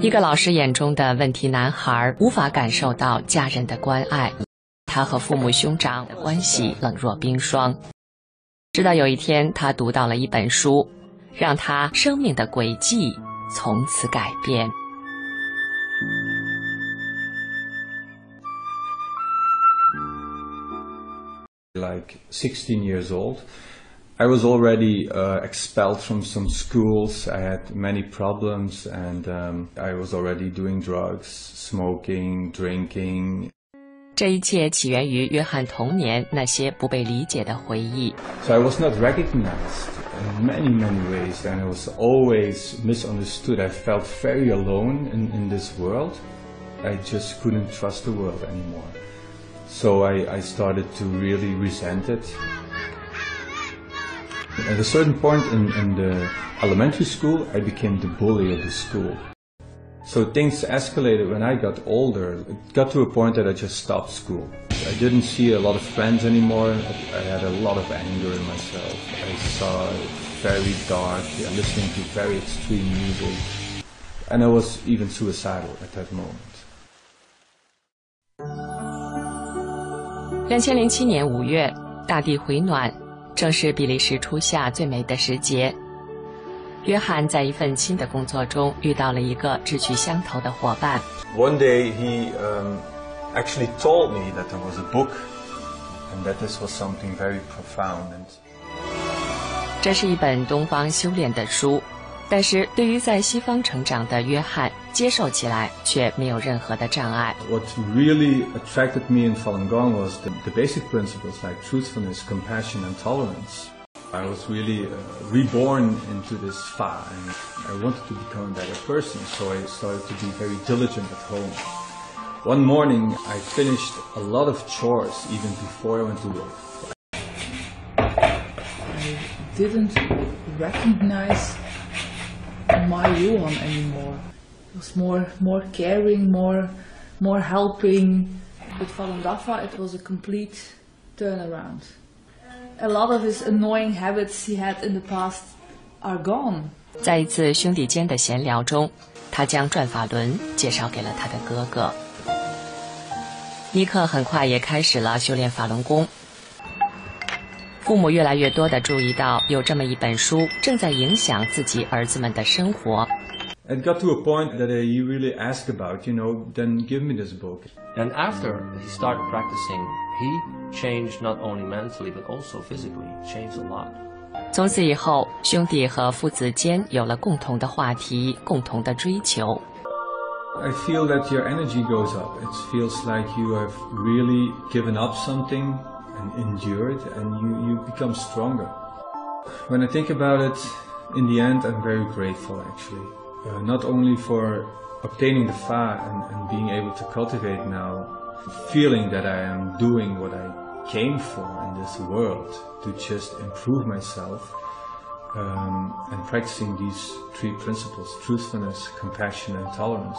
一个老师眼中的问题男孩无法感受到家人的关爱，他和父母兄长的关系冷若冰霜。直到有一天，他读到了一本书，让他生命的轨迹从此改变。Like sixteen years old, I was already uh, expelled from some schools. I had many problems, and um, I was already doing drugs, smoking, drinking. 这一切起源于约翰童年那些不被理解的回忆。 So I was not recognized in many, many ways, and I was always misunderstood. I felt very alone in, in this world. I just couldn't trust the world anymore. So I, I started to really resent it. At a certain point in, in the elementary school, I became the bully of the school. So things escalated when I got older. It got to a point that I just stopped school. I didn't see a lot of friends anymore. I had a lot of anger in myself. I saw it very dark, listening to very extreme music. And I was even suicidal at that moment. 两千零七年五月，大地回暖， 正是比利时初夏最美的时节。约翰在一份新的工作中遇到了一个志趣相投的伙伴。One day he um, actually told me that there was a book and that this was something very profound. And 这是一本东方修炼的书，但是对于在西方成长的约翰，接受起来却没有任何的障碍。 what really attracted me in Falun Gong was the, the basic principles like truthfulness, compassion, and tolerance. I was really uh, reborn into this Fa, and I wanted to become a better person, so I started to be very diligent at home. One morning, I finished a lot of chores even before I went to work. I didn't recognize my Johan anymore. It was more more caring, more more helping. With Falun Dafa, it was a complete turnaround. A lot of his annoying habits he had in the past are gone. 在一次兄弟间的闲聊中，他将转法轮介绍给了他的哥哥。尼克很快也开始了修炼法轮功。父母越来越多地注意到有这么一本书正在影响自己儿子们的生活。It got to a point that he really asked about, you know, then give me this book. And after he started practicing, he changed not only mentally but also physically, changed a lot. 从此以后，兄弟和父子间有了共同的话题，共同的追求。I feel that your energy goes up. It feels like you have really given up something and endured, and you, you become stronger. When I think about it, in the end, I'm very grateful actually. Uh, not only for obtaining the Fa and, and being able to cultivate now, feeling that I am doing what I came for in this world to just improve myself um, and practicing these three principles truthfulness, compassion, and tolerance.